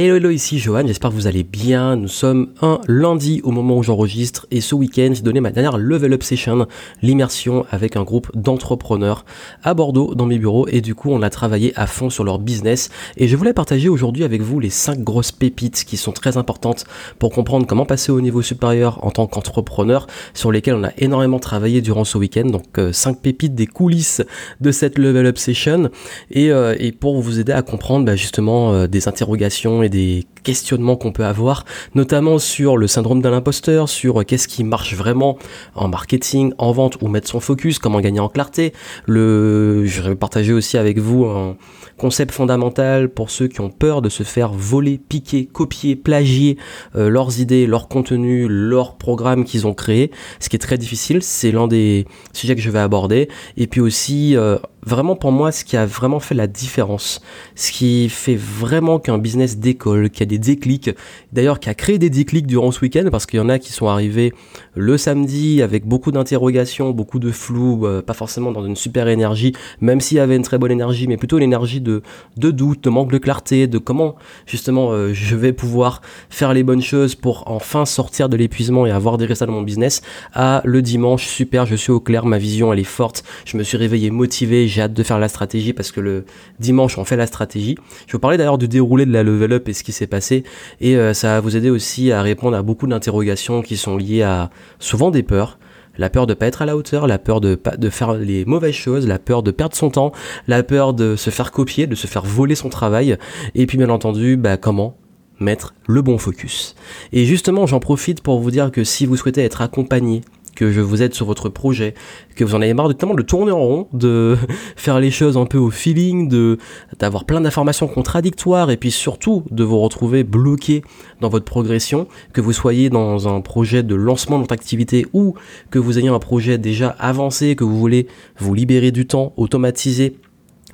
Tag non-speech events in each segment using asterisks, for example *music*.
Hello hello ici Johan, j'espère que vous allez bien. Nous sommes un lundi au moment où j'enregistre et ce week-end j'ai donné ma dernière level up session, l'immersion avec un groupe d'entrepreneurs à Bordeaux dans mes bureaux et du coup on a travaillé à fond sur leur business et je voulais partager aujourd'hui avec vous les 5 grosses pépites qui sont très importantes pour comprendre comment passer au niveau supérieur en tant qu'entrepreneur sur lesquelles on a énormément travaillé durant ce week-end. Donc 5 euh, pépites des coulisses de cette level up session et, euh, et pour vous aider à comprendre bah, justement euh, des interrogations et des questionnements qu'on peut avoir, notamment sur le syndrome de l'imposteur, sur qu'est-ce qui marche vraiment en marketing, en vente, ou mettre son focus, comment gagner en clarté. Je vais partager aussi avec vous un concept fondamental pour ceux qui ont peur de se faire voler, piquer, copier, plagier euh, leurs idées, leur contenu, leurs programmes qu'ils ont créés, ce qui est très difficile. C'est l'un des sujets que je vais aborder. Et puis aussi, euh, vraiment pour moi, ce qui a vraiment fait la différence, ce qui fait vraiment qu'un business décolle, qu'il y a des déclics, d'ailleurs qui a créé des déclics durant ce week-end, parce qu'il y en a qui sont arrivés le samedi avec beaucoup d'interrogations, beaucoup de flou, euh, pas forcément dans une super énergie, même s'il y avait une très bonne énergie, mais plutôt l'énergie de, de doute, de manque de clarté, de comment justement euh, je vais pouvoir faire les bonnes choses pour enfin sortir de l'épuisement et avoir des résultats dans mon business, à le dimanche, super, je suis au clair, ma vision elle est forte, je me suis réveillé motivé, j'ai hâte de faire la stratégie parce que le dimanche on fait la stratégie. Je vous parler d'ailleurs du déroulé de la level up et ce qui s'est passé. Et euh, ça va vous aider aussi à répondre à beaucoup d'interrogations qui sont liées à souvent des peurs, la peur de pas être à la hauteur, la peur de de faire les mauvaises choses, la peur de perdre son temps, la peur de se faire copier, de se faire voler son travail, et puis bien entendu, bah comment mettre le bon focus. Et justement, j'en profite pour vous dire que si vous souhaitez être accompagné que je vous aide sur votre projet, que vous en avez marre de tourner en rond, de *laughs* faire les choses un peu au feeling, de d'avoir plein d'informations contradictoires et puis surtout de vous retrouver bloqué dans votre progression, que vous soyez dans un projet de lancement de votre activité ou que vous ayez un projet déjà avancé, que vous voulez vous libérer du temps, automatiser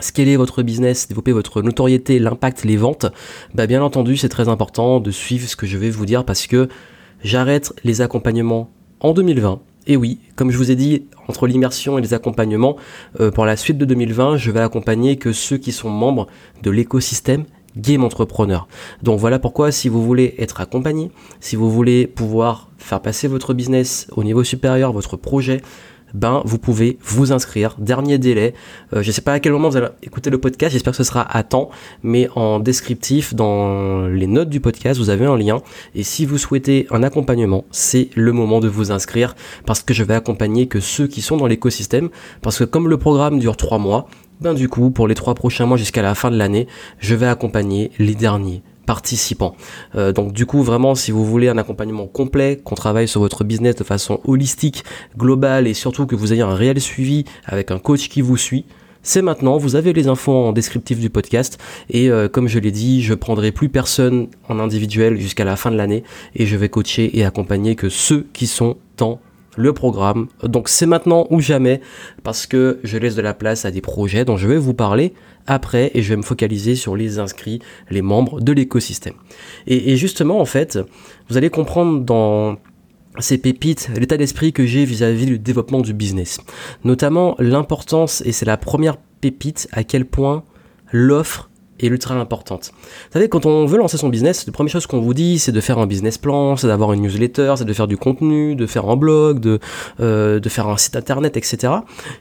scaler votre business, développer votre notoriété, l'impact, les ventes, bah bien entendu c'est très important de suivre ce que je vais vous dire parce que j'arrête les accompagnements en 2020 et oui, comme je vous ai dit, entre l'immersion et les accompagnements, euh, pour la suite de 2020, je vais accompagner que ceux qui sont membres de l'écosystème Game Entrepreneur. Donc voilà pourquoi si vous voulez être accompagné, si vous voulez pouvoir faire passer votre business au niveau supérieur, votre projet, ben vous pouvez vous inscrire. Dernier délai. Euh, je ne sais pas à quel moment vous allez écouter le podcast, j'espère que ce sera à temps, mais en descriptif, dans les notes du podcast, vous avez un lien. Et si vous souhaitez un accompagnement, c'est le moment de vous inscrire parce que je vais accompagner que ceux qui sont dans l'écosystème. Parce que comme le programme dure trois mois, ben du coup, pour les trois prochains mois jusqu'à la fin de l'année, je vais accompagner les derniers participants. Euh, donc du coup vraiment si vous voulez un accompagnement complet, qu'on travaille sur votre business de façon holistique, globale et surtout que vous ayez un réel suivi avec un coach qui vous suit, c'est maintenant, vous avez les infos en descriptif du podcast. Et euh, comme je l'ai dit, je prendrai plus personne en individuel jusqu'à la fin de l'année. Et je vais coacher et accompagner que ceux qui sont dans le programme. Donc c'est maintenant ou jamais parce que je laisse de la place à des projets dont je vais vous parler après et je vais me focaliser sur les inscrits, les membres de l'écosystème. Et, justement en fait, vous allez comprendre dans ces pépites, l'état d'esprit que j'ai vis-à-vis du développement du business. Notamment l'importance, et c'est la première pépite, à quel point l'offre est ultra importante. Vous savez, quand on veut lancer son business, la première chose qu'on vous dit, c'est de faire un business plan, c'est d'avoir une newsletter, c'est de faire du contenu, de faire un blog, de, euh, faire un site internet, etc.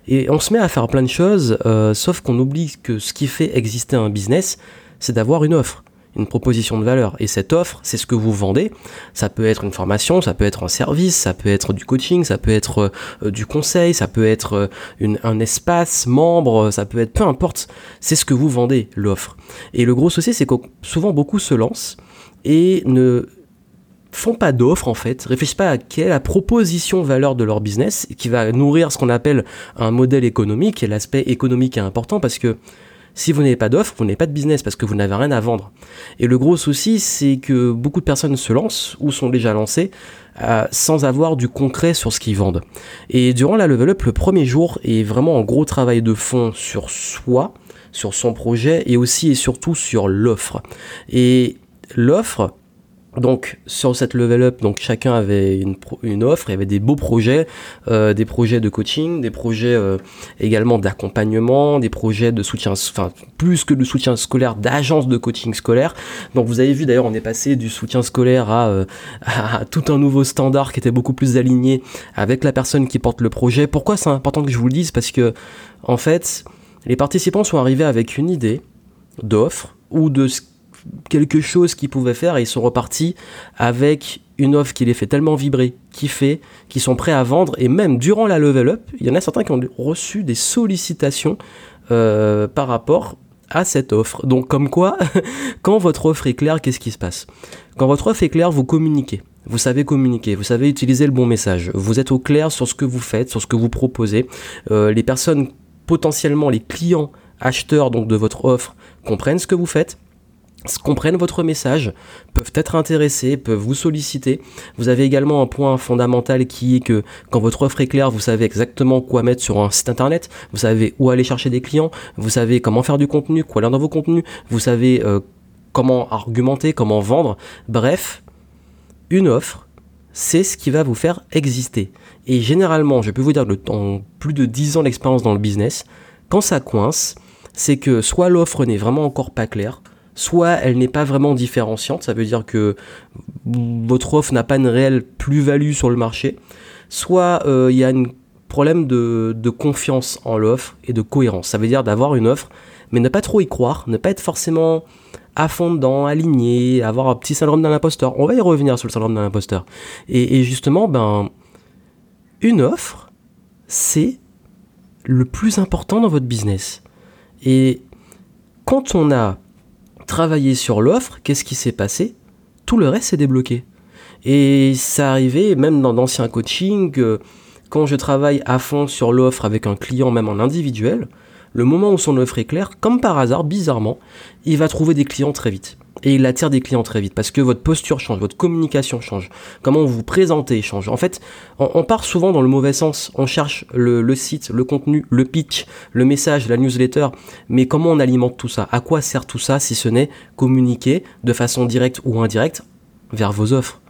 Et on se met à faire plein de choses, euh, sauf qu'on oublie que ce qui fait exister un business, c'est d'avoir une offre une proposition de valeur. Et cette offre, c'est ce que vous vendez. Ça peut être une formation, ça peut être un service, ça peut être du coaching, ça peut être euh, du conseil, ça peut être euh, une, un espace membre, ça peut être peu importe. C'est ce que vous vendez, l'offre. Et le gros souci, c'est que souvent beaucoup se lancent et ne font pas d'offre en fait, réfléchissent pas à quelle est la proposition valeur de leur business qui va nourrir ce qu'on appelle un modèle économique et l'aspect économique est important parce que si vous n'avez pas d'offre, vous n'avez pas de business parce que vous n'avez rien à vendre. Et le gros souci, c'est que beaucoup de personnes se lancent ou sont déjà lancées euh, sans avoir du concret sur ce qu'ils vendent. Et durant la level up, le premier jour est vraiment un gros travail de fond sur soi, sur son projet et aussi et surtout sur l'offre. Et l'offre, Donc sur cette level up, donc chacun avait une, offre, il y avait des beaux projets, euh, des projets de coaching, des projets euh, également d'accompagnement, des projets de soutien, enfin plus que de soutien scolaire, d'agence de coaching scolaire. Donc vous avez vu d'ailleurs, on est passé du soutien scolaire à, euh, à, tout un nouveau standard qui était beaucoup plus aligné avec la personne qui porte le projet. Pourquoi c'est important que je vous le dise? Parce que en fait, les participants sont arrivés avec une idée d'offre ou de ce quelque chose qu'ils pouvaient faire et ils sont repartis avec une offre qui les fait tellement vibrer, kiffer, qui sont prêts à vendre et même durant la level up, il y en a certains qui ont reçu des sollicitations euh, par rapport à cette offre. Donc comme quoi, *laughs* quand votre offre est claire, qu'est-ce qui se passe? Quand votre offre est claire, vous communiquez. Vous savez communiquer, vous savez utiliser le bon message. Vous êtes au clair sur ce que vous faites, sur ce que vous proposez. Euh, les personnes potentiellement, les clients acheteurs donc de votre offre comprennent ce que vous faites comprennent votre message, peuvent être intéressés, peuvent vous solliciter. Vous avez également un point fondamental qui est que quand votre offre est claire, vous savez exactement quoi mettre sur un site internet, vous savez où aller chercher des clients, vous savez comment faire du contenu, quoi lire dans vos contenus, vous savez euh, comment argumenter, comment vendre. Bref, une offre, c'est ce qui va vous faire exister. Et généralement, je peux vous dire, en plus de 10 ans d'expérience dans le business, quand ça coince, c'est que soit l'offre n'est vraiment encore pas claire, soit elle n'est pas vraiment différenciante, ça veut dire que votre offre n'a pas une réelle plus-value sur le marché, soit euh, il y a un problème de, confiance en l'offre et de cohérence. Ça veut dire d'avoir une offre, mais ne pas trop y croire, ne pas être forcément à fond dedans, aligné, avoir un petit syndrome d'un imposteur. On va y revenir sur le syndrome d'un imposteur. Et, et justement, ben, une offre, c'est le plus important dans votre business. Et quand on a travailler sur l'offre, qu'est-ce qui s'est passé? Tout le reste s'est débloqué. Et ça arrivait même dans d'anciens coachings, quand je travaille à fond sur l'offre avec un client, même en individuel, le moment où son offre est claire, comme par hasard, bizarrement, il va trouver des clients très vite et il attire des clients très vite parce que votre posture change, votre communication change, comment vous vous présentez change. En fait, on, part souvent dans le mauvais sens. On cherche le, site, le contenu, le pitch, le message, la newsletter, mais comment on alimente tout ça? À quoi sert tout ça si ce n'est communiquer de façon directe ou indirecte vers vos offres?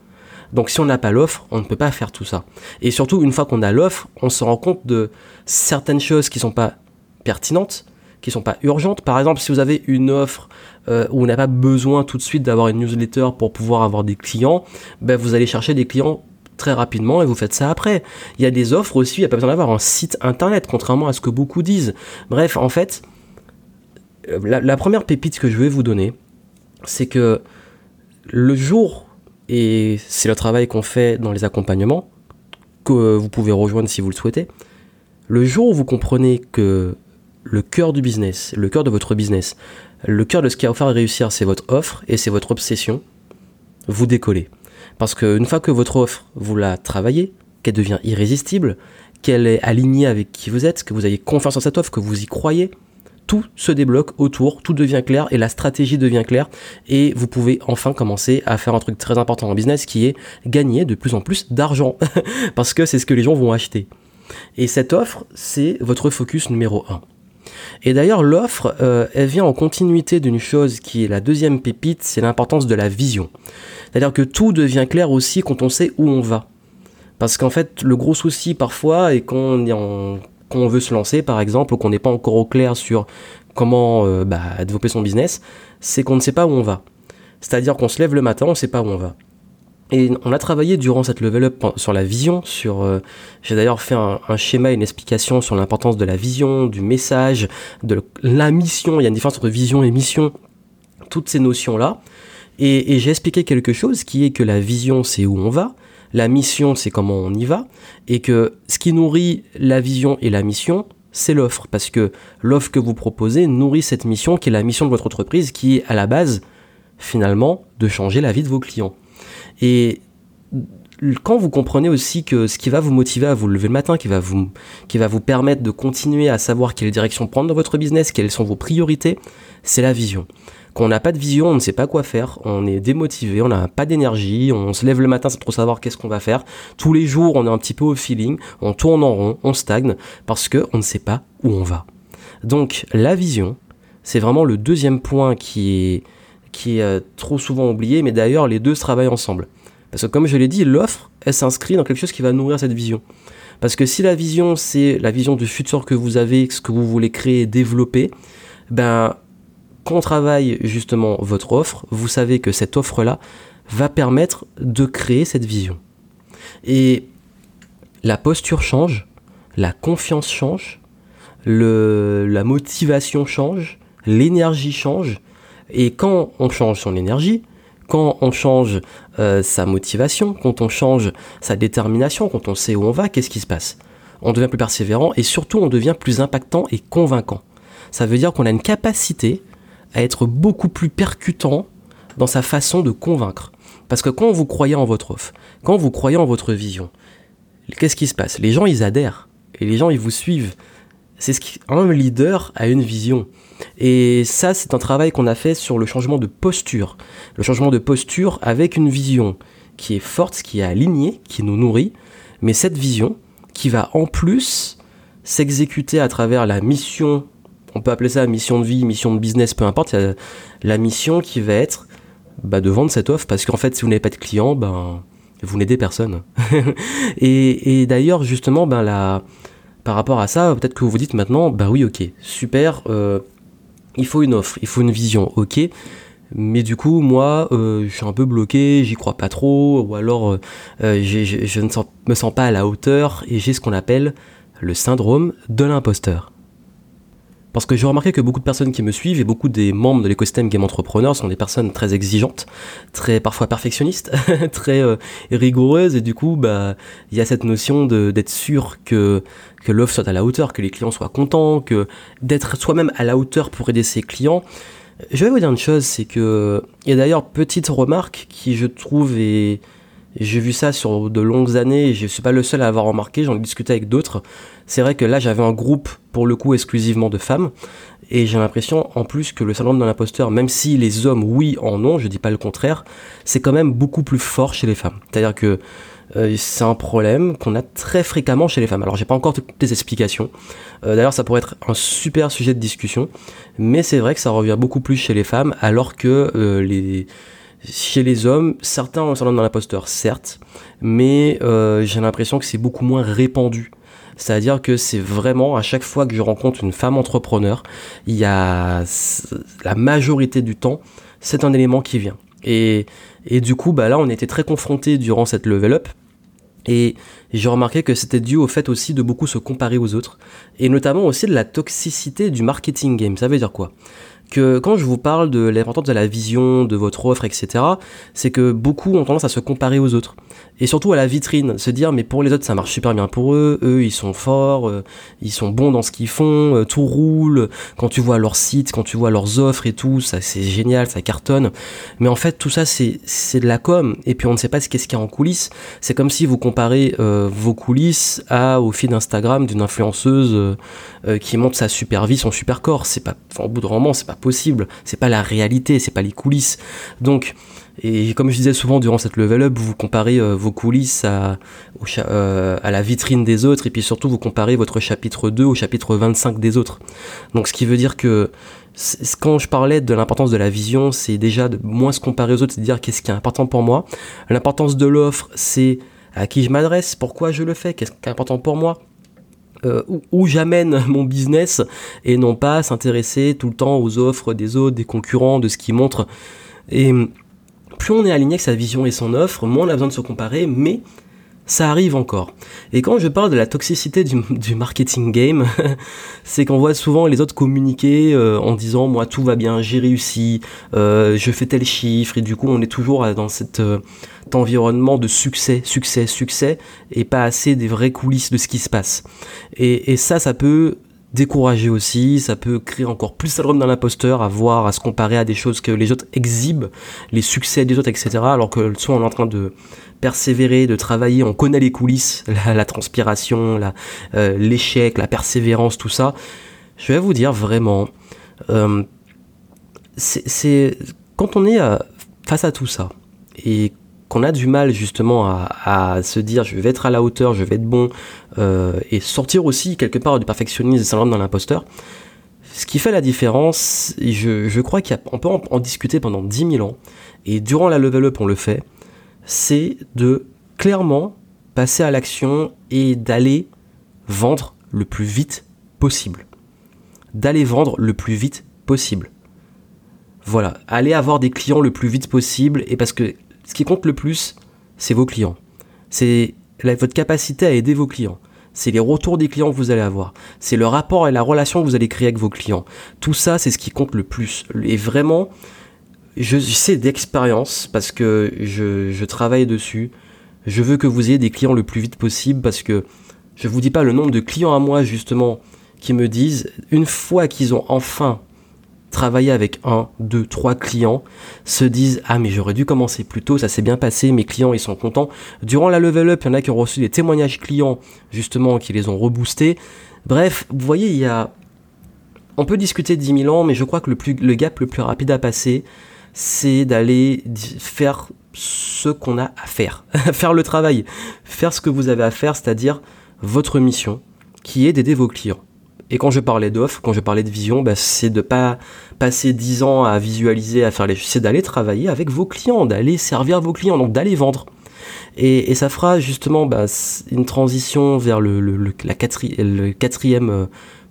Donc si on n'a pas l'offre, on ne peut pas faire tout ça. Et surtout, une fois qu'on a l'offre, on se rend compte de certaines choses qui ne sont pas pertinentes, qui sont pas urgentes. Par exemple, si vous avez une offre euh, où on n'a pas besoin tout de suite d'avoir une newsletter pour pouvoir avoir des clients, ben vous allez chercher des clients très rapidement et vous faites ça après. Il y a des offres aussi, il n'y a pas besoin d'avoir un site internet, contrairement à ce que beaucoup disent. Bref, en fait, euh, la, la première pépite que je vais vous donner, c'est que le jour, et c'est le travail qu'on fait dans les accompagnements, que vous pouvez rejoindre si vous le souhaitez, le jour où vous comprenez que le cœur du business, le cœur de votre business, le cœur de ce qui va vous faire réussir, c'est votre offre et c'est votre obsession, vous décollez. Parce qu'une fois que votre offre, vous la travaillez, qu'elle devient irrésistible, qu'elle est alignée avec qui vous êtes, que vous avez confiance en cette offre, que vous y croyez, tout se débloque autour, tout devient clair et la stratégie devient claire et vous pouvez enfin commencer à faire un truc très important en business qui est gagner de plus en plus d'argent *laughs* parce que c'est ce que les gens vont acheter. Et cette offre, c'est votre focus numéro 1. Et d'ailleurs, l'offre, euh, elle vient en continuité d'une chose qui est la deuxième pépite, c'est l'importance de la vision. C'est-à-dire que tout devient clair aussi quand on sait où on va. Parce qu'en fait, le gros souci parfois est quand on, veut se lancer, par exemple, ou qu'on n'est pas encore au clair sur comment euh, bah, développer son business, c'est qu'on ne sait pas où on va. C'est-à-dire qu'on se lève le matin, on ne sait pas où on va. Et on a travaillé durant cette level up sur la vision, sur euh, j'ai d'ailleurs fait un, schéma, une explication sur l'importance de la vision, du message, de la mission. Il y a une différence entre vision et mission, toutes ces notions là. Et, j'ai expliqué quelque chose qui est que la vision c'est où on va, la mission c'est comment on y va, et que ce qui nourrit la vision et la mission c'est l'offre, parce que l'offre que vous proposez nourrit cette mission qui est la mission de votre entreprise, qui est à la base finalement de changer la vie de vos clients. Et quand vous comprenez aussi que ce qui va vous motiver à vous lever le matin, qui va vous, qui va vous permettre de continuer à savoir quelle direction prendre dans votre business, quelles sont vos priorités, c'est la vision. Quand on n'a pas de vision, on ne sait pas quoi faire, on est démotivé, on n'a pas d'énergie, on se lève le matin sans trop savoir qu'est-ce qu'on va faire. Tous les jours, on est un petit peu au feeling, on tourne en rond, on stagne, parce qu'on ne sait pas où on va. Donc la vision, c'est vraiment le deuxième point qui est qui est trop souvent oublié, mais d'ailleurs les deux se travaillent ensemble. Parce que comme je l'ai dit, l'offre, elle s'inscrit dans quelque chose qui va nourrir cette vision. Parce que si la vision, c'est la vision du futur que vous avez, ce que vous voulez créer développer, ben, quand on travaille justement votre offre, vous savez que cette offre-là va permettre de créer cette vision. Et la posture change, la confiance change, la motivation change, l'énergie change. Et quand on change son énergie, quand on change euh, sa motivation, quand on change sa détermination, quand on sait où on va, qu'est-ce qui se passe? On devient plus persévérant et surtout on devient plus impactant et convaincant. Ça veut dire qu'on a une capacité à être beaucoup plus percutant dans sa façon de convaincre. Parce que quand vous croyez en votre offre, quand vous croyez en votre vision, qu'est-ce qui se passe? Les gens, ils adhèrent. Et les gens, ils vous suivent. C'est ce qui... Un leader a une vision. Et ça, c'est un travail qu'on a fait sur le changement de posture. Le changement de posture avec une vision qui est forte, qui est alignée, qui nous nourrit, mais cette vision qui va en plus s'exécuter à travers la mission, on peut appeler ça mission de vie, mission de business, peu importe, la mission qui va être bah, de vendre cette offre, parce qu'en fait, si vous n'avez pas de clients, ben, vous n'aidez personne. *laughs* et, d'ailleurs, justement, ben, la, par rapport à ça, peut-être que vous vous dites maintenant, bah oui, ok, super, euh, il faut une offre, il faut une vision, ok. Mais du coup, moi, euh, je suis un peu bloqué, j'y crois pas trop, ou alors euh, euh, je ne me sens pas à la hauteur, et j'ai ce qu'on appelle le syndrome de l'imposteur. Parce que j'ai remarqué que beaucoup de personnes qui me suivent et beaucoup des membres de l'écosystème Game Entrepreneur sont des personnes très exigeantes, très parfois perfectionnistes, *laughs* très rigoureuses et du coup, bah, il y a cette notion d'être sûr que l'offre soit à la hauteur, que les clients soient contents, que d'être soi-même à la hauteur pour aider ses clients. Je vais vous dire une chose, c'est que, et d'ailleurs, petite remarque qui je trouve et j'ai vu ça sur de longues années et je suis pas le seul à avoir remarqué, j'en ai discuté avec d'autres. C'est vrai que là, j'avais un groupe, pour le coup, exclusivement de femmes. Et j'ai l'impression, en plus, que le syndrome de l'imposteur, même si les hommes, oui, en ont, je dis pas le contraire, c'est quand même beaucoup plus fort chez les femmes. C'est-à-dire que euh, c'est un problème qu'on a très fréquemment chez les femmes. Alors j'ai pas encore toutes les explications. Euh, d'ailleurs ça pourrait être un super sujet de discussion, mais c'est vrai que ça revient beaucoup plus chez les femmes, alors que euh, les chez les hommes, certains ont dans l'imposteur, certes, mais j'ai l'impression que c'est beaucoup moins répandu. C'est-à-dire que c'est vraiment à chaque fois que je rencontre une femme entrepreneur, il y a la majorité du temps, c'est un élément qui vient. Et, et du coup, bah là, on était très confrontés durant cette level up et j'ai remarqué que c'était dû au fait aussi de beaucoup se comparer aux autres, et notamment aussi de la toxicité du marketing game. Ça veut dire quoi? Que quand je vous parle de l'importance de la vision, de votre offre, etc., c'est que beaucoup ont tendance à se comparer aux autres. Et surtout à la vitrine, se dire mais pour les autres ça marche super bien pour eux, eux ils sont forts, euh, ils sont bons dans ce qu'ils font, euh, tout roule, quand tu vois leur site, quand tu vois leurs offres et tout, ça c'est génial, ça cartonne. Mais en fait tout ça c'est, c'est de la com, et puis on ne sait pas ce qu'est-ce qu'il y a en coulisses. C'est comme si vous comparez euh, vos coulisses à, au feed Instagram d'une influenceuse qui montre sa super vie, son super corps. C'est pas, enfin, au bout de roman, c'est pas possible, c'est pas la réalité, c'est pas les coulisses. Donc, et comme je disais souvent durant cette level up, vous comparez euh, vos coulisses à, euh, à la vitrine des autres, et puis surtout vous comparez votre chapitre 2 au chapitre 25 des autres. Donc ce qui veut dire que quand je parlais de l'importance de la vision, c'est déjà de moins se comparer aux autres, c'est de dire qu'est-ce qui est important pour moi. L'importance de l'offre, c'est à qui je m'adresse, pourquoi je le fais, qu'est-ce qui est important pour moi. Euh, où, j'amène *laughs* mon business et non pas s'intéresser tout le temps aux offres des autres, des concurrents, de ce qui montre. Et plus on est aligné avec sa vision et son offre, moins on a besoin de se comparer, mais ça arrive encore. Et quand je parle de la toxicité du, marketing game, *laughs* c'est qu'on voit souvent les autres communiquer euh, en disant moi tout va bien, j'ai réussi, euh, je fais tel chiffre, et du coup on est toujours dans cet environnement de succès, succès, succès, et pas assez des vraies coulisses de ce qui se passe. Et, ça, ça peut décourager aussi, ça peut créer encore plus syndrome dans l'imposteur à voir, à se comparer à des choses que les autres exhibent, les succès des autres, etc. Alors que soit on est en train de persévérer, de travailler, on connaît les coulisses, *laughs* la, transpiration, euh, l'échec, la, persévérance, tout ça. Je vais vous dire vraiment, euh, c'est quand on est euh, face à tout ça et qu'on a du mal justement à, se dire je vais être à la hauteur, je vais être bon, euh, et sortir aussi quelque part du perfectionnisme et syndrome dans l'imposteur, ce qui fait la différence, je, crois qu'on peut en, en, discuter pendant 10 000 ans, et durant la level up on le fait, c'est de clairement passer à l'action et d'aller vendre le plus vite possible. D'aller vendre le plus vite possible. Voilà, allez avoir des clients le plus vite possible et parce que ce qui compte le plus, c'est vos clients. C'est votre capacité à aider vos clients. C'est les retours des clients que vous allez avoir. C'est le rapport et la relation que vous allez créer avec vos clients. Tout ça, c'est ce qui compte le plus. Et vraiment, je sais d'expérience parce que je, travaille dessus. Je veux que vous ayez des clients le plus vite possible parce que je vous dis pas le nombre de clients à moi justement qui me disent une fois qu'ils ont enfin travailler avec un, deux, trois clients, se disent ah mais j'aurais dû commencer plus tôt, ça s'est bien passé, mes clients ils sont contents. Durant la level up, il y en a qui ont reçu des témoignages clients justement qui les ont reboostés. Bref, vous voyez, il y a on peut discuter de 10 000 ans, mais je crois que le, plus, le gap le plus rapide à passer, c'est d'aller faire ce qu'on a à faire, *laughs* faire le travail, faire ce que vous avez à faire, c'est-à-dire votre mission, qui est d'aider vos clients. Et quand je parlais d'offres, quand je parlais de vision, bah, c'est de pas passer 10 ans à visualiser, à faire les c'est d'aller travailler avec vos clients, d'aller servir vos clients, donc d'aller vendre. Et, ça fera justement bah, une transition vers le, la quatrième euh,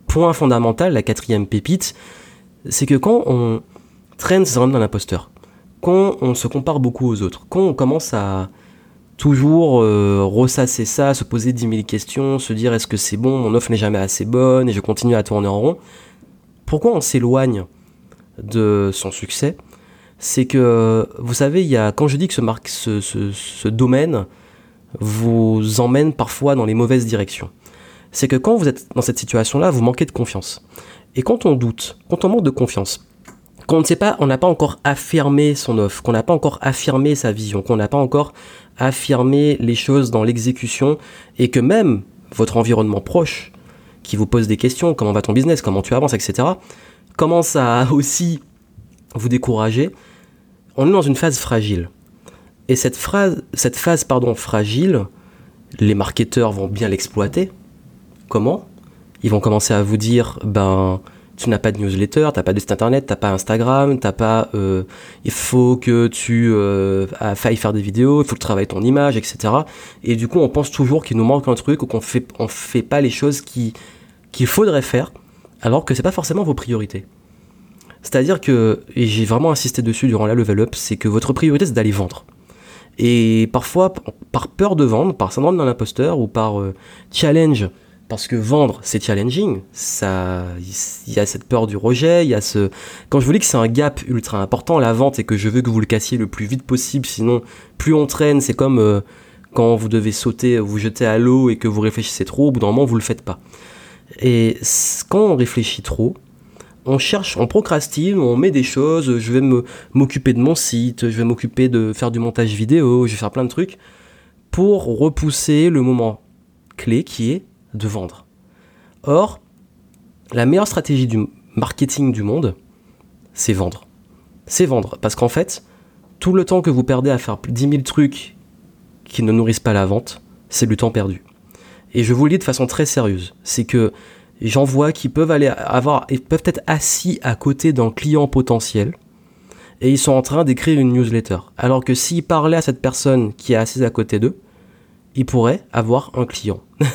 point fondamental, la quatrième pépite, c'est que quand on traîne ses dans l'imposteur, quand on se compare beaucoup aux autres, quand on commence à, toujours euh, ressasser ça, se poser 10 000 questions, se dire est-ce que c'est bon, mon offre n'est jamais assez bonne et je continue à tourner en rond. Pourquoi on s'éloigne de son succès? C'est que, vous savez, il y a, quand je dis que ce, marque, ce, ce, domaine vous emmène parfois dans les mauvaises directions, c'est que quand vous êtes dans cette situation-là, vous manquez de confiance. Et quand on doute, quand on manque de confiance, qu'on ne sait pas, on n'a pas encore affirmé son offre, qu'on n'a pas encore affirmé sa vision, qu'on n'a pas encore affirmer les choses dans l'exécution et que même votre environnement proche qui vous pose des questions, comment va ton business, comment tu avances, etc., commence à *laughs* aussi vous décourager, on est dans une phase fragile. Et cette, phrase, cette phase pardon, fragile, les marketeurs vont bien l'exploiter. Comment? Ils vont commencer à vous dire, ben, tu n'as pas de newsletter, tu n'as pas de site internet, tu n'as pas Instagram, t'as pas, euh, il faut que tu euh, failles faire des vidéos, il faut que tu travailles ton image, etc. Et du coup, on pense toujours qu'il nous manque un truc ou qu'on fait, on fait pas les choses qui, qu'il faudrait faire, alors que c'est pas forcément vos priorités. C'est-à-dire que, et j'ai vraiment insisté dessus durant la level up, c'est que votre priorité c'est d'aller vendre. Et parfois, par peur de vendre, par syndrome d'un imposteur ou par euh, challenge parce que vendre c'est challenging, ça, il y a cette peur du rejet, il y a ce, quand je vous dis que c'est un gap ultra important la vente et que je veux que vous le cassiez le plus vite possible, sinon plus on traîne, c'est comme euh, quand vous devez sauter, vous jeter à l'eau et que vous réfléchissez trop, au bout d'un moment vous le faites pas. Et quand on réfléchit trop, on cherche, on procrastine, on met des choses, je vais m'occuper de mon site, je vais m'occuper de faire du montage vidéo, je vais faire plein de trucs pour repousser le moment clé qui est de vendre. Or, la meilleure stratégie du marketing du monde, c'est vendre. C'est vendre. Parce qu'en fait, tout le temps que vous perdez à faire 10 000 trucs qui ne nourrissent pas la vente, c'est du temps perdu. Et je vous le dis de façon très sérieuse. C'est que j'en vois qui peuvent aller avoir, et peuvent être assis à côté d'un client potentiel et ils sont en train d'écrire une newsletter. Alors que s'ils parlaient à cette personne qui est assise à côté d'eux, il pourrait avoir un client. *laughs* je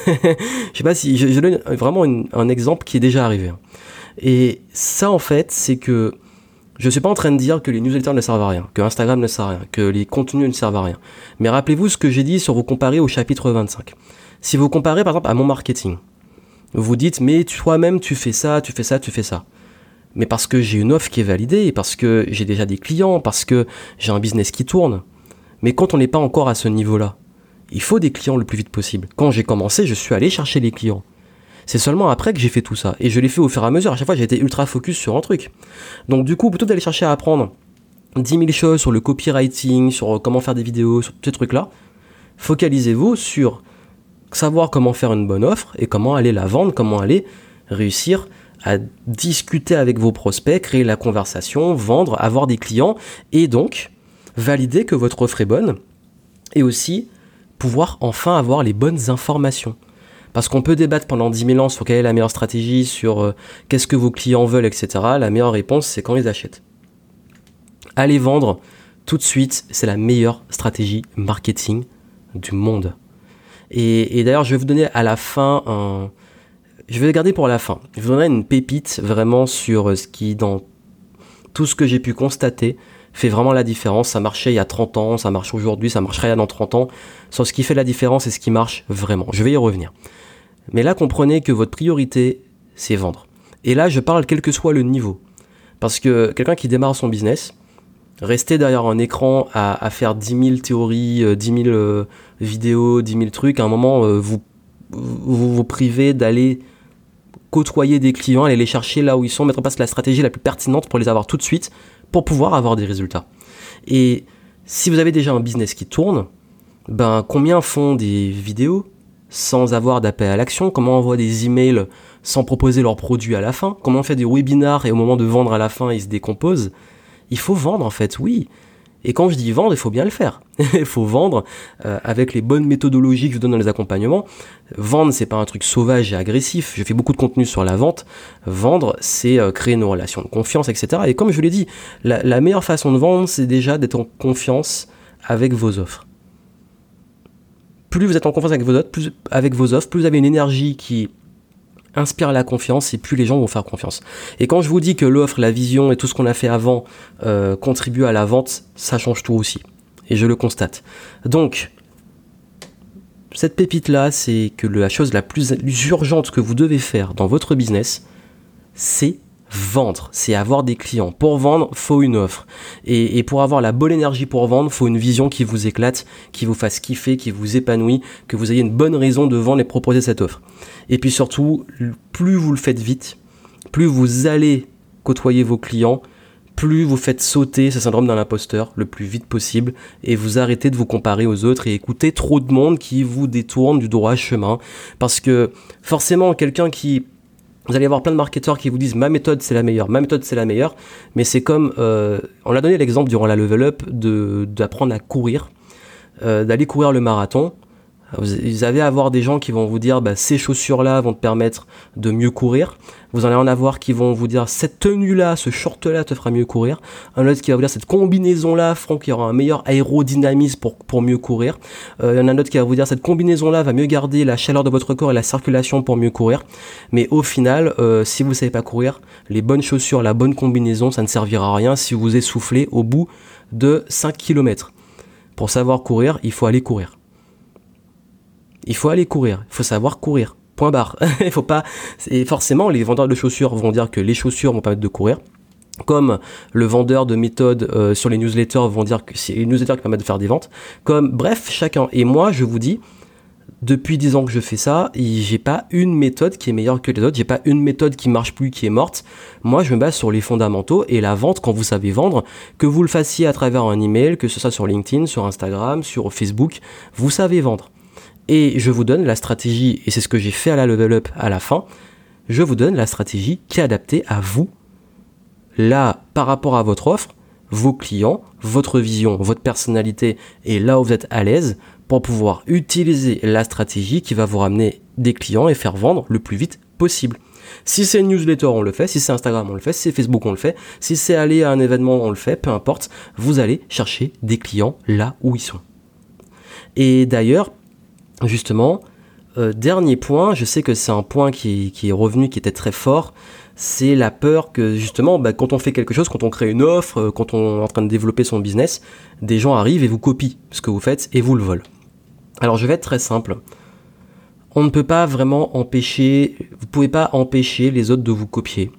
sais pas si je, donne vraiment un exemple qui est déjà arrivé. Hein. Et ça en fait, c'est que je suis pas en train de dire que les newsletters ne servent à rien, que Instagram ne sert à rien, que les contenus ne servent à rien. Mais rappelez-vous ce que j'ai dit sur vous comparer au chapitre 25. Si vous comparez par exemple à mon marketing, vous dites mais toi-même tu fais ça, tu fais ça, tu fais ça. Mais parce que j'ai une offre qui est validée, parce que j'ai déjà des clients, parce que j'ai un business qui tourne. Mais quand on n'est pas encore à ce niveau-là, il faut des clients le plus vite possible. Quand j'ai commencé, je suis allé chercher les clients. C'est seulement après que j'ai fait tout ça. Et je l'ai fait au fur et à mesure. À chaque fois, j'ai été ultra focus sur un truc. Donc, du coup, plutôt d'aller chercher à apprendre 10 000 choses sur le copywriting, sur comment faire des vidéos, sur tous ces trucs-là, focalisez-vous sur savoir comment faire une bonne offre et comment aller la vendre, comment aller réussir à discuter avec vos prospects, créer la conversation, vendre, avoir des clients et donc valider que votre offre est bonne et aussi pouvoir enfin avoir les bonnes informations. Parce qu'on peut débattre pendant 10 000 ans sur quelle est la meilleure stratégie, sur euh, qu'est-ce que vos clients veulent, etc. La meilleure réponse, c'est quand ils achètent. Aller vendre tout de suite, c'est la meilleure stratégie marketing du monde. Et, d'ailleurs, je vais vous donner à la fin un... Je vais le garder pour la fin. Je vous donnerai une pépite vraiment sur euh, ce qui, dans tout ce que j'ai pu constater, fait vraiment la différence. Ça marchait il y a 30 ans, ça marche aujourd'hui, ça marcherait dans 30 ans. Sur ce qui fait la différence et ce qui marche vraiment. Je vais y revenir. Mais là, comprenez que votre priorité, c'est vendre. Et là, je parle quel que soit le niveau. Parce que quelqu'un qui démarre son business, rester derrière un écran à, faire 10 000 théories, 10 euh, 000 euh, vidéos, 10 000 trucs, à un moment, euh, vous, vous vous privez d'aller côtoyer des clients, aller les chercher là où ils sont, mettre en place la stratégie la plus pertinente pour les avoir tout de suite, pour pouvoir avoir des résultats. Et si vous avez déjà un business qui tourne, ben combien font des vidéos sans avoir d'appel à l'action? Comment envoient des emails sans proposer leurs produits à la fin? Comment on fait des webinars et au moment de vendre à la fin, ils se décomposent? Il faut vendre en fait, oui. Et quand je dis vendre, il faut bien le faire. *laughs* il faut vendre euh, avec les bonnes méthodologies que je donne dans les accompagnements. Vendre, c'est pas un truc sauvage et agressif. Je fais beaucoup de contenu sur la vente. Vendre, c'est euh, créer une relation de confiance, etc. Et comme je l'ai dit, la, la meilleure façon de vendre, c'est déjà d'être en confiance avec vos offres plus vous êtes en confiance avec vos, offres, plus, avec vos offres, plus vous avez une énergie qui inspire la confiance et plus les gens vont faire confiance. Et quand je vous dis que l'offre, la vision et tout ce qu'on a fait avant euh, contribuent à la vente, ça change tout aussi. Et je le constate. Donc, cette pépite-là, c'est que la chose la plus urgente que vous devez faire dans votre business, c'est vendre, c'est avoir des clients. Pour vendre, faut une offre. Et, pour avoir la bonne énergie pour vendre, faut une vision qui vous éclate, qui vous fasse kiffer, qui vous épanouit, que vous ayez une bonne raison de vendre et proposer cette offre. Et puis surtout, plus vous le faites vite, plus vous allez côtoyer vos clients, plus vous faites sauter ce syndrome d'un imposteur le plus vite possible et vous arrêtez de vous comparer aux autres et écouter trop de monde qui vous détourne du droit chemin. Parce que forcément, quelqu'un qui vous allez avoir plein de marketeurs qui vous disent ma méthode c'est la meilleure, ma méthode c'est la meilleure, mais c'est comme, euh, on a donné l'exemple durant la level up d'apprendre à courir, euh, d'aller courir le marathon. Vous allez avoir des gens qui vont vous dire bah, ces chaussures-là vont te permettre de mieux courir. Vous allez en avoir qui vont vous dire cette tenue-là, ce short-là te fera mieux courir. Un autre qui va vous dire cette combinaison-là fera qu'il y aura un meilleur aérodynamisme pour, pour mieux courir. Euh, il y en a un autre qui va vous dire cette combinaison-là va mieux garder la chaleur de votre corps et la circulation pour mieux courir. Mais au final, euh, si vous ne savez pas courir, les bonnes chaussures, la bonne combinaison, ça ne servira à rien si vous essoufflez au bout de 5 km. Pour savoir courir, il faut aller courir il faut aller courir, il faut savoir courir. Point barre. *laughs* il faut pas. Et forcément, les vendeurs de chaussures vont dire que les chaussures vont permettre de courir. Comme le vendeur de méthodes euh, sur les newsletters vont dire que c'est les newsletters qui permettent de faire des ventes. Comme, bref, chacun. Et moi, je vous dis, depuis 10 ans que je fais ça, j'ai pas une méthode qui est meilleure que les autres, j'ai pas une méthode qui marche plus, qui est morte. Moi, je me base sur les fondamentaux et la vente quand vous savez vendre, que vous le fassiez à travers un email, que ce soit sur LinkedIn, sur Instagram, sur Facebook, vous savez vendre et je vous donne la stratégie, et c'est ce que j'ai fait à la level up à la fin, je vous donne la stratégie qui est adaptée à vous, là, par rapport à votre offre, vos clients, votre vision, votre personnalité, et là où vous êtes à l'aise, pour pouvoir utiliser la stratégie qui va vous ramener des clients et faire vendre le plus vite possible. Si c'est une newsletter, on le fait. Si c'est Instagram, on le fait. Si c'est Facebook, on le fait. Si c'est aller à un événement, on le fait. Peu importe. Vous allez chercher des clients là où ils sont. Et d'ailleurs, justement, euh, dernier point, je sais que c'est un point qui, est revenu, qui était très fort, c'est la peur que justement, bah, quand on fait quelque chose, quand on crée une offre, euh, quand on est en train de développer son business, des gens arrivent et vous copient ce que vous faites et vous le volent. Alors je vais être très simple. On ne peut pas vraiment empêcher, vous pouvez pas empêcher les autres de vous copier.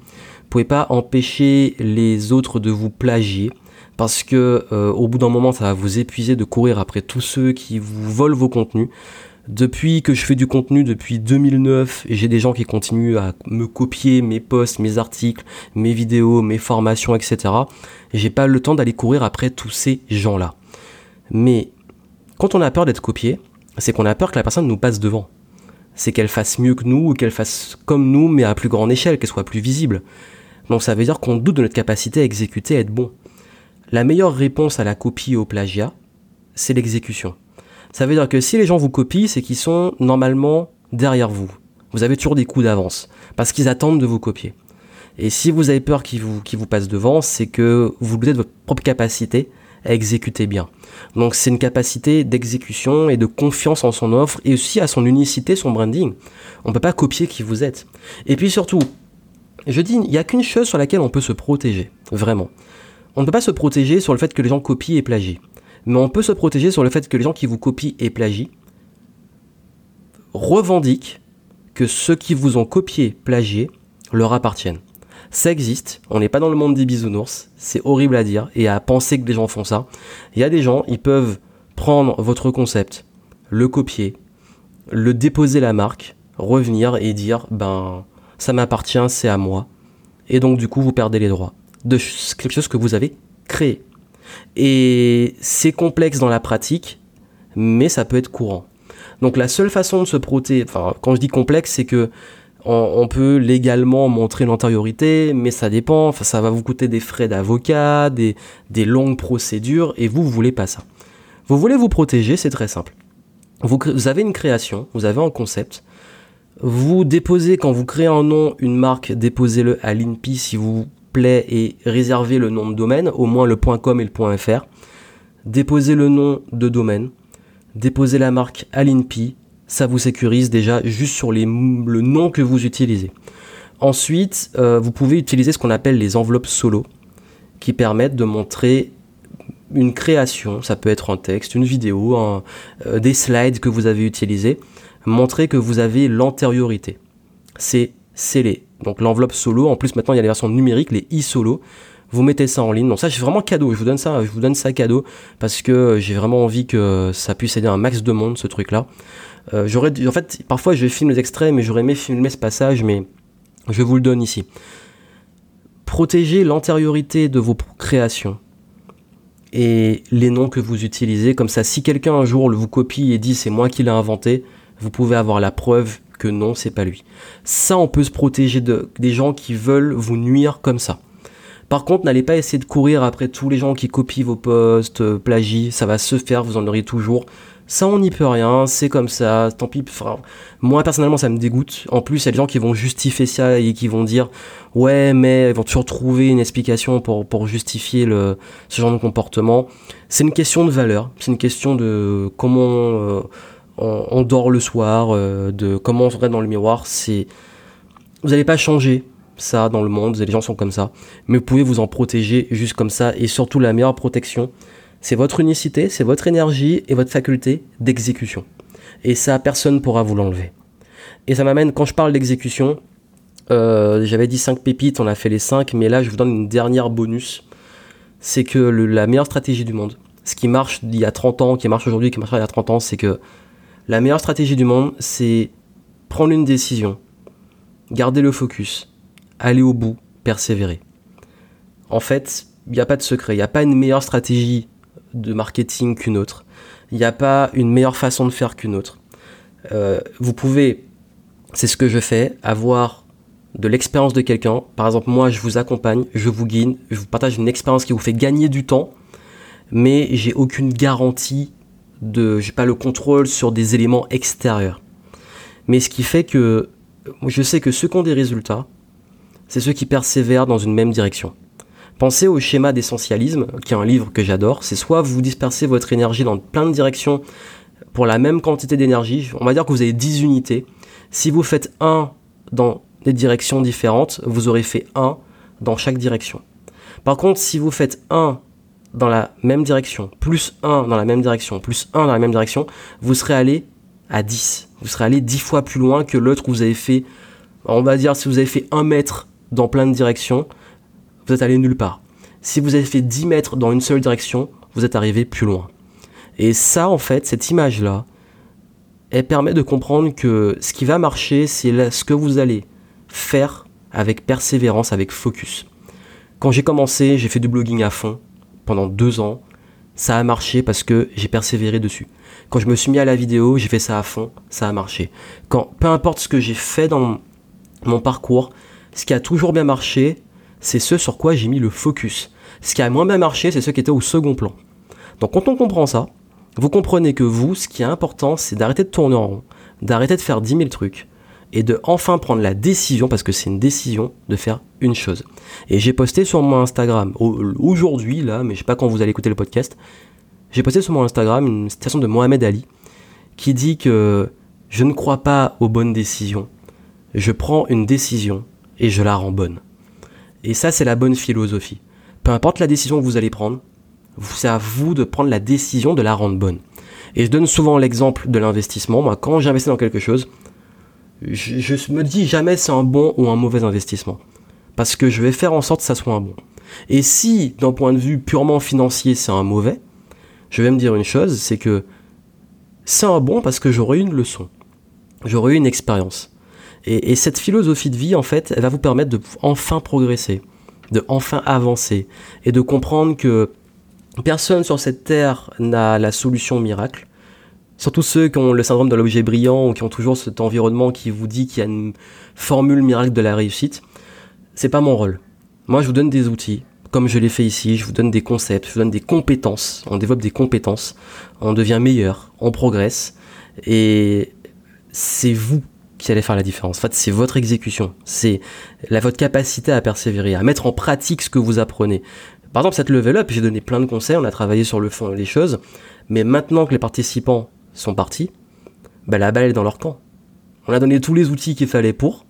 Vous pouvez pas empêcher les autres de vous plagier parce que euh, au bout d'un moment ça va vous épuiser de courir après tous ceux qui vous volent vos contenus. Depuis que je fais du contenu depuis 2009, j'ai des gens qui continuent à me copier mes posts, mes articles, mes vidéos, mes formations, etc. J'ai pas le temps d'aller courir après tous ces gens-là. Mais quand on a peur d'être copié, c'est qu'on a peur que la personne nous passe devant. C'est qu'elle fasse mieux que nous ou qu'elle fasse comme nous mais à plus grande échelle, qu'elle soit plus visible. Donc ça veut dire qu'on doute de notre capacité à exécuter, à être bon. La meilleure réponse à la copie et au plagiat, c'est l'exécution. Ça veut dire que si les gens vous copient, c'est qu'ils sont normalement derrière vous. Vous avez toujours des coups d'avance parce qu'ils attendent de vous copier. Et si vous avez peur qu'ils vous, passent devant, c'est que vous doutez de votre propre capacité à exécuter bien. Donc c'est une capacité d'exécution et de confiance en son offre et aussi à son unicité, son branding. On ne peut pas copier qui vous êtes. Et puis surtout, je dis, il n'y a qu'une chose sur laquelle on peut se protéger, vraiment. On ne peut pas se protéger sur le fait que les gens copient et plagient. Mais on peut se protéger sur le fait que les gens qui vous copient et plagient revendiquent que ceux qui vous ont copié, plagié, leur appartiennent. Ça existe, on n'est pas dans le monde des bisounours, c'est horrible à dire et à penser que des gens font ça. Il y a des gens, ils peuvent prendre votre concept, le copier, le déposer la marque, revenir et dire ben ça m'appartient, c'est à moi. Et donc du coup vous perdez les droits de quelque chose que vous avez créé. Et c'est complexe dans la pratique, mais ça peut être courant. Donc la seule façon de se protéger, enfin quand je dis complexe, c'est que on, peut légalement montrer l'antériorité, mais ça dépend. Enfin, ça va vous coûter des frais d'avocat, des, longues procédures, et vous, vous voulez pas ça. Vous voulez vous protéger, c'est très simple. Vous, vous, avez une création, vous avez un concept. Vous déposez, quand vous créez un nom, une marque, déposez-le à l'INPI si vous plaît et réservez le nom de domaine, au moins le .com et le .fr. Déposez le nom de domaine, déposez la marque à l'INPI, ça vous sécurise déjà juste sur les, le nom que vous utilisez. Ensuite, euh, vous pouvez utiliser ce qu'on appelle les enveloppes solo, qui permettent de montrer une création, ça peut être un texte, une vidéo, euh, des slides que vous avez utilisés, montrer que vous avez l'antériorité. C'est scellé. Donc l'enveloppe solo, en plus maintenant il y a les versions numériques, les e-solo. Vous mettez ça en ligne. Donc ça c'est vraiment cadeau. Je vous donne ça, je vous donne ça cadeau parce que j'ai vraiment envie que ça puisse aider un max de monde ce truc là. Euh, j'aurais, en fait, parfois je filme les extraits, mais j'aurais aimé filmer ce passage, mais je vous le donne ici. Protégez l'antériorité de vos créations et les noms que vous utilisez. Comme ça, si quelqu'un un jour vous copie et dit c'est moi qui l'ai inventé, vous pouvez avoir la preuve que non, c'est pas lui. Ça, on peut se protéger de, des gens qui veulent vous nuire comme ça. Par contre, n'allez pas essayer de courir après tous les gens qui copient vos posts, euh, plagient, ça va se faire, vous en aurez toujours. Ça, on n'y peut rien, c'est comme ça, tant pis. moi, personnellement, ça me dégoûte. En plus, il y a des gens qui vont justifier ça et qui vont dire Ouais, mais ils vont toujours trouver une explication pour, justifier ce genre de comportement. C'est une question de valeur, c'est une question de comment euh, on, dort le soir, euh, de comment on se regarde dans le miroir. C'est Vous n'allez pas changer ça dans le monde, les gens sont comme ça. Mais vous pouvez vous en protéger juste comme ça. Et surtout, la meilleure protection, c'est votre unicité, c'est votre énergie et votre faculté d'exécution. Et ça, personne ne pourra vous l'enlever. Et ça m'amène, quand je parle d'exécution, euh, j'avais dit 5 pépites, on a fait les 5, mais là je vous donne une dernière bonus. C'est que la meilleure stratégie du monde, ce qui marche il y a 30 ans, qui marche aujourd'hui, qui marchera il y a 30 ans, c'est que la meilleure stratégie du monde, c'est prendre une décision, garder le focus, aller au bout, persévérer. En fait, il n'y a pas de secret, il n'y a pas une meilleure stratégie de marketing qu'une autre. Il n'y a pas une meilleure façon de faire qu'une autre. Euh, vous pouvez, c'est ce que je fais, avoir de l'expérience de quelqu'un. Par exemple, moi, je vous accompagne, je vous guide, je vous partage une expérience qui vous fait gagner du temps, mais j'ai aucune garantie de, j'ai pas le contrôle sur des éléments extérieurs. Mais ce qui fait que je sais que ceux qui ont des résultats, c'est ceux qui persévèrent dans une même direction. Pensez au schéma d'essentialisme, qui est un livre que j'adore. C'est soit vous dispersez votre énergie dans plein de directions pour la même quantité d'énergie. On va dire que vous avez 10 unités. Si vous faites 1 dans des directions différentes, vous aurez fait 1 dans chaque direction. Par contre, si vous faites 1 dans la même direction, plus 1 dans la même direction, plus 1 dans la même direction, vous serez allé à 10. Vous serez allé 10 fois plus loin que l'autre vous avez fait, on va dire, si vous avez fait 1 mètre dans plein de directions, vous êtes allé nulle part. Si vous avez fait 10 mètres dans une seule direction, vous êtes arrivé plus loin. Et ça, en fait, cette image-là, elle permet de comprendre que ce qui va marcher, c'est ce que vous allez faire avec persévérance, avec focus. Quand j'ai commencé, j'ai fait du blogging à fond pendant deux ans. Ça a marché parce que j'ai persévéré dessus. Quand je me suis mis à la vidéo, j'ai fait ça à fond, ça a marché. Quand, peu importe ce que j'ai fait dans mon parcours, ce qui a toujours bien marché, c'est ce sur quoi j'ai mis le focus. Ce qui a moins bien marché, c'est ce qui était au second plan. Donc quand on comprend ça, vous comprenez que vous, ce qui est important, c'est d'arrêter de tourner en rond, d'arrêter de faire 10 000 trucs, et de enfin prendre la décision, parce que c'est une décision, de faire une chose. Et j'ai posté sur mon Instagram, aujourd'hui là, mais je sais pas quand vous allez écouter le podcast, j'ai posté sur mon Instagram une citation de Mohamed Ali, qui dit que je ne crois pas aux bonnes décisions, je prends une décision et je la rends bonne. Et ça, c'est la bonne philosophie. Peu importe la décision que vous allez prendre, c'est à vous de prendre la décision de la rendre bonne. Et je donne souvent l'exemple de l'investissement. Moi, quand j'investis dans quelque chose, je, me dis jamais c'est un bon ou un mauvais investissement. Parce que je vais faire en sorte que ça soit un bon. Et si, d'un point de vue purement financier, c'est un mauvais, je vais me dire une chose, c'est que c'est un bon parce que j'aurai une leçon. J'aurai une expérience. Et, cette philosophie de vie, en fait, elle va vous permettre de enfin progresser, de enfin avancer, et de comprendre que personne sur cette terre n'a la solution miracle. Surtout ceux qui ont le syndrome de l'objet brillant ou qui ont toujours cet environnement qui vous dit qu'il y a une formule miracle de la réussite. C'est pas mon rôle. Moi, je vous donne des outils, comme je l'ai fait ici, je vous donne des concepts, je vous donne des compétences. On développe des compétences, on devient meilleur, on progresse. Et c'est vous qui allez faire la différence. En fait, c'est votre exécution, c'est la, votre capacité à persévérer, à mettre en pratique ce que vous apprenez. Par exemple, cette level up, j'ai donné plein de conseils, on a travaillé sur le fond des choses, mais maintenant que les participants sont partis, bah, la balle est dans leur camp. On a donné tous les outils qu'il fallait pour.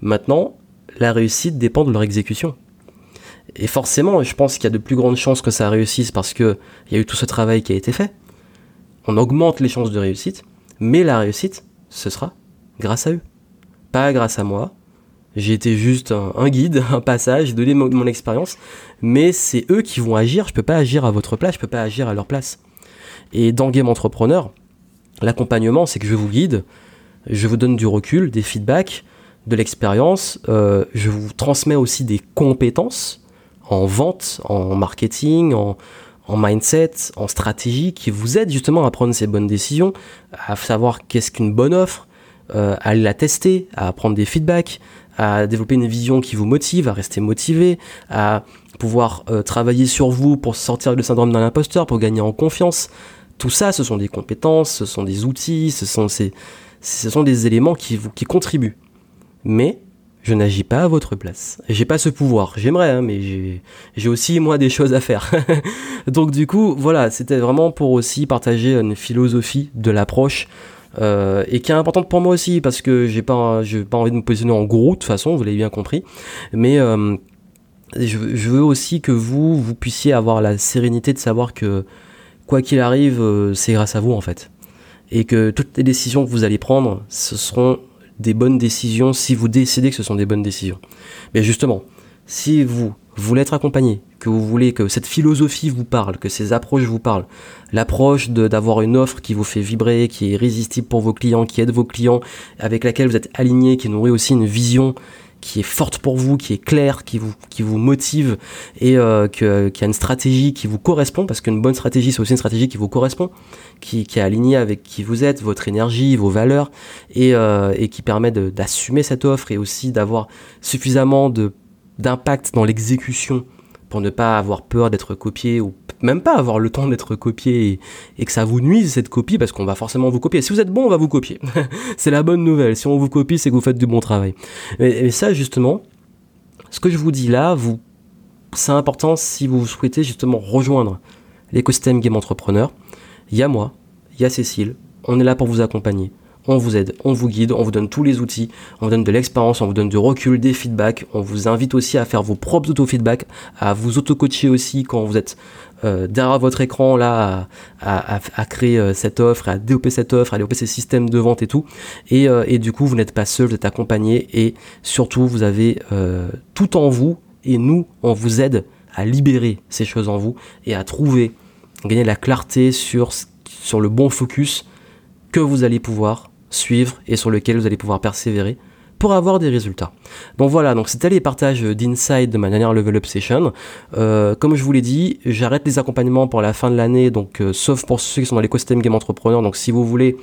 Maintenant, la réussite dépend de leur exécution. Et forcément, je pense qu'il y a de plus grandes chances que ça réussisse parce qu'il y a eu tout ce travail qui a été fait. On augmente les chances de réussite, mais la réussite, ce sera grâce à eux. Pas grâce à moi. J'ai été juste un, guide, *laughs* un passage, j'ai donné mon, expérience, mais c'est eux qui vont agir. Je peux pas agir à votre place, je peux pas agir à leur place. Et dans Game Entrepreneur, l'accompagnement, c'est que je vous guide, je vous donne du recul, des feedbacks, de l'expérience, euh, je vous transmets aussi des compétences en vente, en marketing, en, mindset, en stratégie, qui vous aident justement à prendre ces bonnes décisions, à savoir qu'est-ce qu'une bonne offre, euh, à la tester, à prendre des feedbacks, à développer une vision qui vous motive, à rester motivé, à pouvoir euh, travailler sur vous pour sortir du syndrome d'un imposteur, pour gagner en confiance. Tout ça, ce sont des compétences, ce sont des outils, ce sont, ces, ce sont des éléments qui, qui contribuent. Mais je n'agis pas à votre place. J'ai pas ce pouvoir. J'aimerais, hein, mais j'ai aussi moi des choses à faire. *laughs* Donc du coup, voilà, c'était vraiment pour aussi partager une philosophie de l'approche euh, et qui est importante pour moi aussi parce que j'ai pas, j'ai pas envie de me positionner en gros de toute façon, vous l'avez bien compris. Mais euh, je, veux aussi que vous, vous puissiez avoir la sérénité de savoir que quoi qu'il arrive, euh, c'est grâce à vous en fait, et que toutes les décisions que vous allez prendre, ce seront des bonnes décisions si vous décidez que ce sont des bonnes décisions. Mais justement, si vous voulez être accompagné, que vous voulez que cette philosophie vous parle, que ces approches vous parlent, l'approche d'avoir une offre qui vous fait vibrer, qui est irrésistible pour vos clients, qui aide vos clients, avec laquelle vous êtes aligné, qui nourrit aussi une vision qui est forte pour vous, qui est claire, qui vous, motive et euh, qui a une stratégie qui vous correspond, parce qu'une bonne stratégie, c'est aussi une stratégie qui vous correspond, qui, est alignée avec qui vous êtes, votre énergie, vos valeurs, et, euh, qui permet d'assumer cette offre et aussi d'avoir suffisamment d'impact dans l'exécution pour ne pas avoir peur d'être copié ou même pas avoir le temps d'être copié et, que ça vous nuise cette copie parce qu'on va forcément vous copier. Si vous êtes bon, on va vous copier. *laughs* c'est la bonne nouvelle. Si on vous copie, c'est que vous faites du bon travail. Et, ça, justement, ce que je vous dis là, vous, c'est important si vous souhaitez justement rejoindre l'écosystème Game Entrepreneur. Il y a moi, il y a Cécile. On est là pour vous accompagner on vous aide, on vous guide, on vous donne tous les outils, on vous donne de l'expérience, on vous donne du recul, des feedbacks, on vous invite aussi à faire vos propres auto-feedbacks, à vous auto-coacher aussi quand vous êtes euh, derrière votre écran là à, créer euh, cette offre, à développer cette offre, à développer ces systèmes de vente et tout. Et, euh, du coup, vous n'êtes pas seul, vous êtes accompagné et surtout, vous avez tout en vous et nous, on vous aide à libérer ces choses en vous et à trouver, gagner de la clarté sur le bon focus que vous allez pouvoir suivre et sur lequel vous allez pouvoir persévérer pour avoir des résultats. Donc voilà, donc c'était les partages d'inside de ma dernière Level Up Session. Euh, comme je vous l'ai dit, j'arrête les accompagnements pour la fin de l'année, donc euh, sauf pour ceux qui sont dans l'écosystème Game Entrepreneur. Donc si vous voulez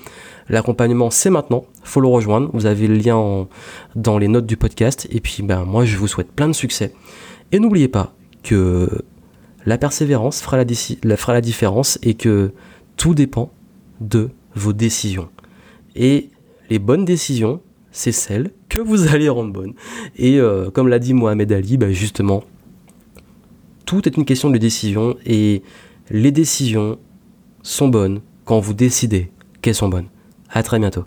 l'accompagnement, c'est maintenant. Faut le rejoindre. Vous avez le lien dans les notes du podcast. Et puis ben moi, je vous souhaite plein de succès. Et n'oubliez pas que la persévérance fera la, fera la différence et que tout dépend de vos décisions. Et les bonnes décisions, c'est celles que vous *laughs* allez rendre bonnes. Et euh, comme l'a dit Mohamed Ali, bah, justement, tout est une question de décision et les décisions sont bonnes quand vous décidez qu'elles sont bonnes. À très bientôt.